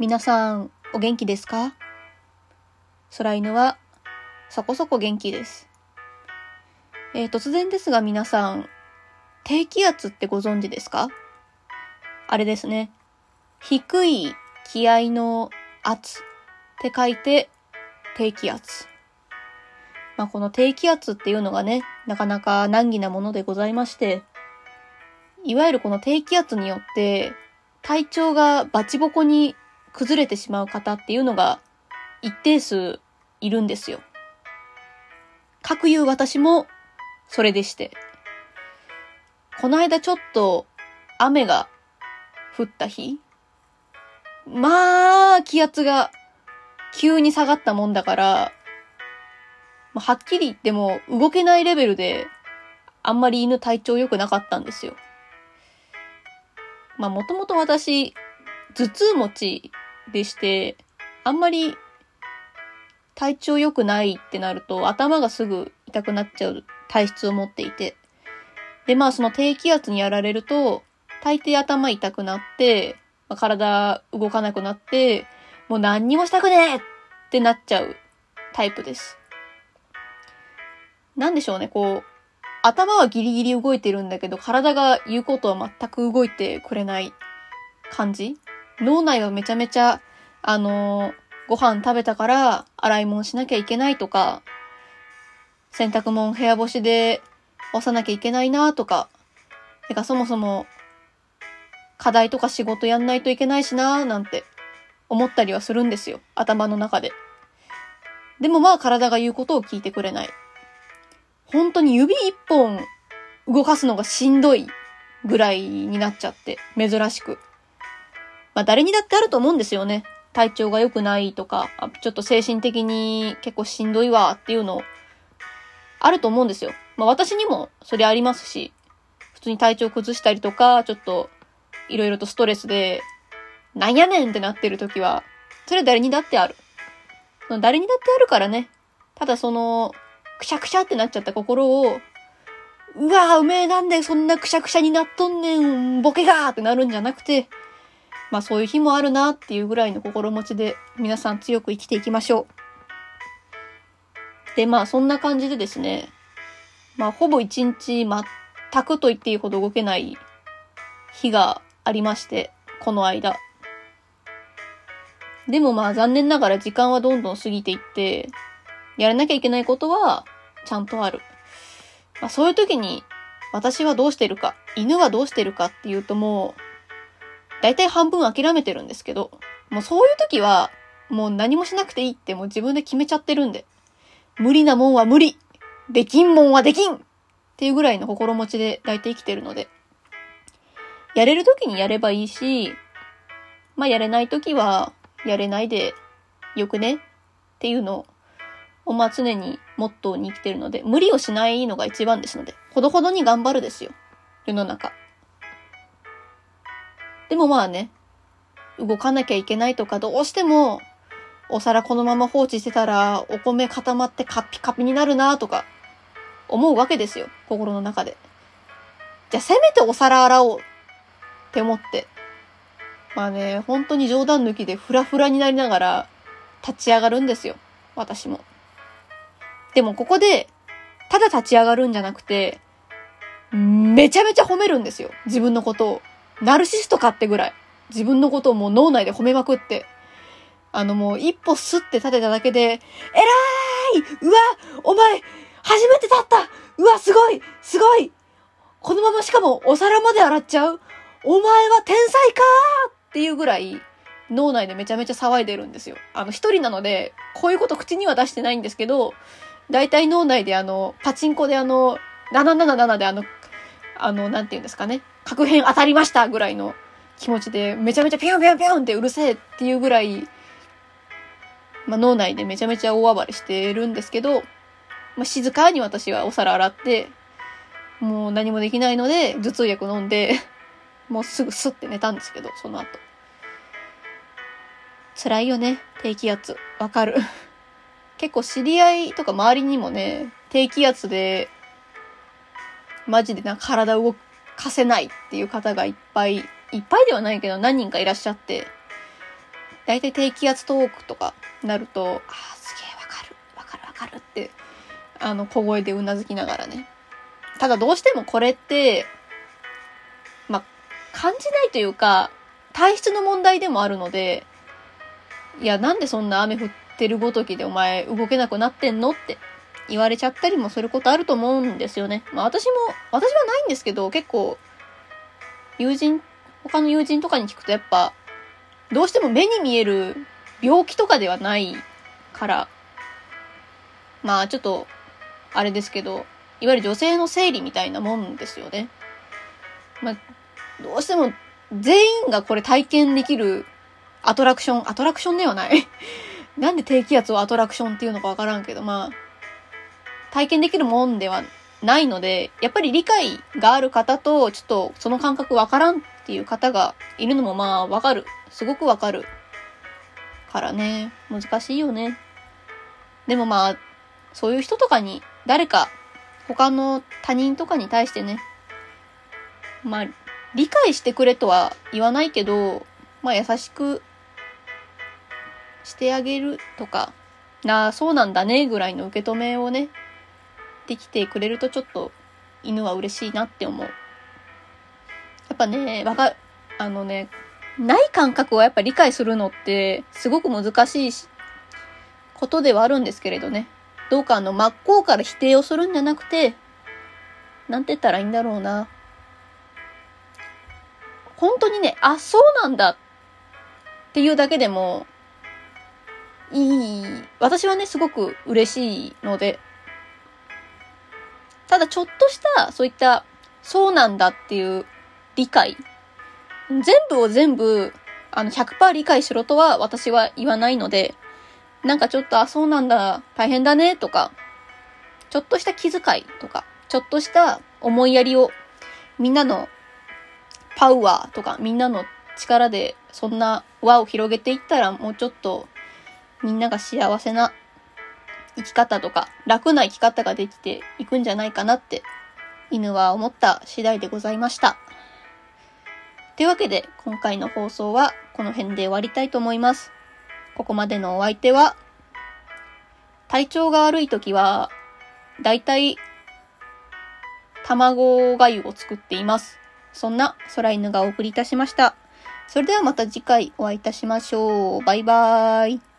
皆さん、お元気ですか？空犬は、そこそこ元気です。えー、突然ですが皆さん、低気圧ってご存知ですか？あれですね。低い気合の圧って書いて、低気圧。まあ、この低気圧っていうのがね、なかなか難儀なものでございまして、いわゆるこの低気圧によって、体調がバチボコに崩れてしまう方っていうのが一定数いるんですよ。各言う私もそれでして。この間ちょっと雨が降った日まあ、気圧が急に下がったもんだから、はっきり言っても動けないレベルであんまり犬体調良くなかったんですよ。まあもともと私、頭痛持ちでして、あんまり体調良くないってなると頭がすぐ痛くなっちゃう体質を持っていて。で、まあその低気圧にやられると、大抵頭痛くなって、まあ、体動かなくなって、もう何にもしたくねえってなっちゃうタイプです。なんでしょうね、こう、頭はギリギリ動いてるんだけど、体が言うことは全く動いてくれない感じ脳内はめちゃめちゃ、あのー、ご飯食べたから洗い物しなきゃいけないとか、洗濯物部屋干しで干さなきゃいけないなとか、てかそもそも課題とか仕事やんないといけないしななんて思ったりはするんですよ。頭の中で。でもまあ体が言うことを聞いてくれない。本当に指一本動かすのがしんどいぐらいになっちゃって、珍しく。まあ誰にだってあると思うんですよね。体調が良くないとか、ちょっと精神的に結構しんどいわっていうの、あると思うんですよ。まあ私にもそれありますし、普通に体調崩したりとか、ちょっといろいろとストレスで、なんやねんってなってる時は、それは誰にだってある。誰にだってあるからね。ただその、くしゃくしゃってなっちゃった心を、うわぁ、うめえなんでそんなくしゃくしゃになっとんねん、ボケがーってなるんじゃなくて、まあそういう日もあるなっていうぐらいの心持ちで皆さん強く生きていきましょう。で、まあそんな感じでですね、まあほぼ一日全くと言っていいほど動けない日がありまして、この間。でもまあ残念ながら時間はどんどん過ぎていって、やらなきゃいけないことはちゃんとある。まあそういう時に私はどうしてるか、犬はどうしてるかっていうともう、大体半分諦めてるんですけど、もうそういう時は、もう何もしなくていいってもう自分で決めちゃってるんで、無理なもんは無理できんもんはできんっていうぐらいの心持ちで大体生きてるので、やれる時にやればいいし、まあやれない時は、やれないでよくねっていうのを、まあ常にモットーに生きてるので、無理をしないのが一番ですので、ほどほどに頑張るですよ。世の中。でもまあね、動かなきゃいけないとか、どうしても、お皿このまま放置してたら、お米固まってカピカピになるなとか、思うわけですよ。心の中で。じゃあせめてお皿洗おうって思って。まあね、本当に冗談抜きでフラフラになりながら立ち上がるんですよ。私も。でもここで、ただ立ち上がるんじゃなくて、めちゃめちゃ褒めるんですよ。自分のことを。ナルシストかってぐらい、自分のことをもう脳内で褒めまくって、あのもう一歩スって立てただけで、偉い!うわお前初めて立った!うわすごい!すごい!このまましかもお皿まで洗っちゃう?お前は天才かっていうぐらい、脳内でめちゃめちゃ騒いでるんですよ。あの、一人なので、こういうこと口には出してないんですけど、大体脳内であの、パチンコであの、777であの、あの、なんて言うんですかね。確変当たりましたぐらいの気持ちで、めちゃめちゃピョンピョンピョンってうるせえっていうぐらい、まあ、脳内でめちゃめちゃ大暴れしてるんですけど、まあ、静かに私はお皿洗って、もう何もできないので、頭痛薬飲んで、もうすぐスッて寝たんですけど、その後。辛いよね、低気圧。わかる。結構知り合いとか周りにもね、低気圧で、マジでなんか体動かせないっていう方がいっぱい、いっぱいではないけど何人かいらっしゃって、だいたい低気圧トークとかなると、ああ、すげえわかる、わかるわかるって、あの、小声でうなずきながらね。ただどうしてもこれって、まあ、感じないというか、体質の問題でもあるので、いや、なんでそんな雨降ってるごときでお前動けなくなってんのって言われちゃったりもすることあると思うんですよね。まあ私も、私はないんですけど、結構、友人、他の友人とかに聞くとやっぱ、どうしても目に見える病気とかではないから、まあちょっと、あれですけど、いわゆる女性の生理みたいなもんですよね。まあ、どうしても全員がこれ体験できるアトラクション、アトラクションではない なんで低気圧をアトラクションっていうのかわからんけど、まあ、体験できるもんではないので、やっぱり理解がある方と、ちょっとその感覚わからんっていう方がいるのもまあわかる。すごくわかる。からね、難しいよね。でもまあ、そういう人とかに、誰か、他の他人とかに対してね、まあ、理解してくれとは言わないけど、まあ優しくしてあげるとか、なあ、そうなんだね、ぐらいの受け止めをね、できてくれるとちょっと犬は嬉しいなって思う。やっぱね、わか、あのね、ない感覚をやっぱ理解するのってすごく難しいし、ことではあるんですけれどね。どうかあの真っ向から否定をするんじゃなくて、なんて言ったらいいんだろうな。本当にね、あ、そうなんだっていうだけでも、いい、私はね、すごく嬉しいので、ただちょっとしたそういったそうなんだっていう理解。全部を全部あの100%理解しろとは私は言わないのでなんかちょっとあそうなんだ大変だねとかちょっとした気遣いとかちょっとした思いやりをみんなのパワーとかみんなの力でそんな輪を広げていったらもうちょっとみんなが幸せな生き方とか楽な生き方ができていくんじゃないかなって犬は思った次第でございました。というわけで今回の放送はこの辺で終わりたいと思います。ここまでのお相手は体調が悪い時はだいたい卵がゆを作っています。そんな空犬がお送りいたしました。それではまた次回お会いいたしましょう。バイバーイ。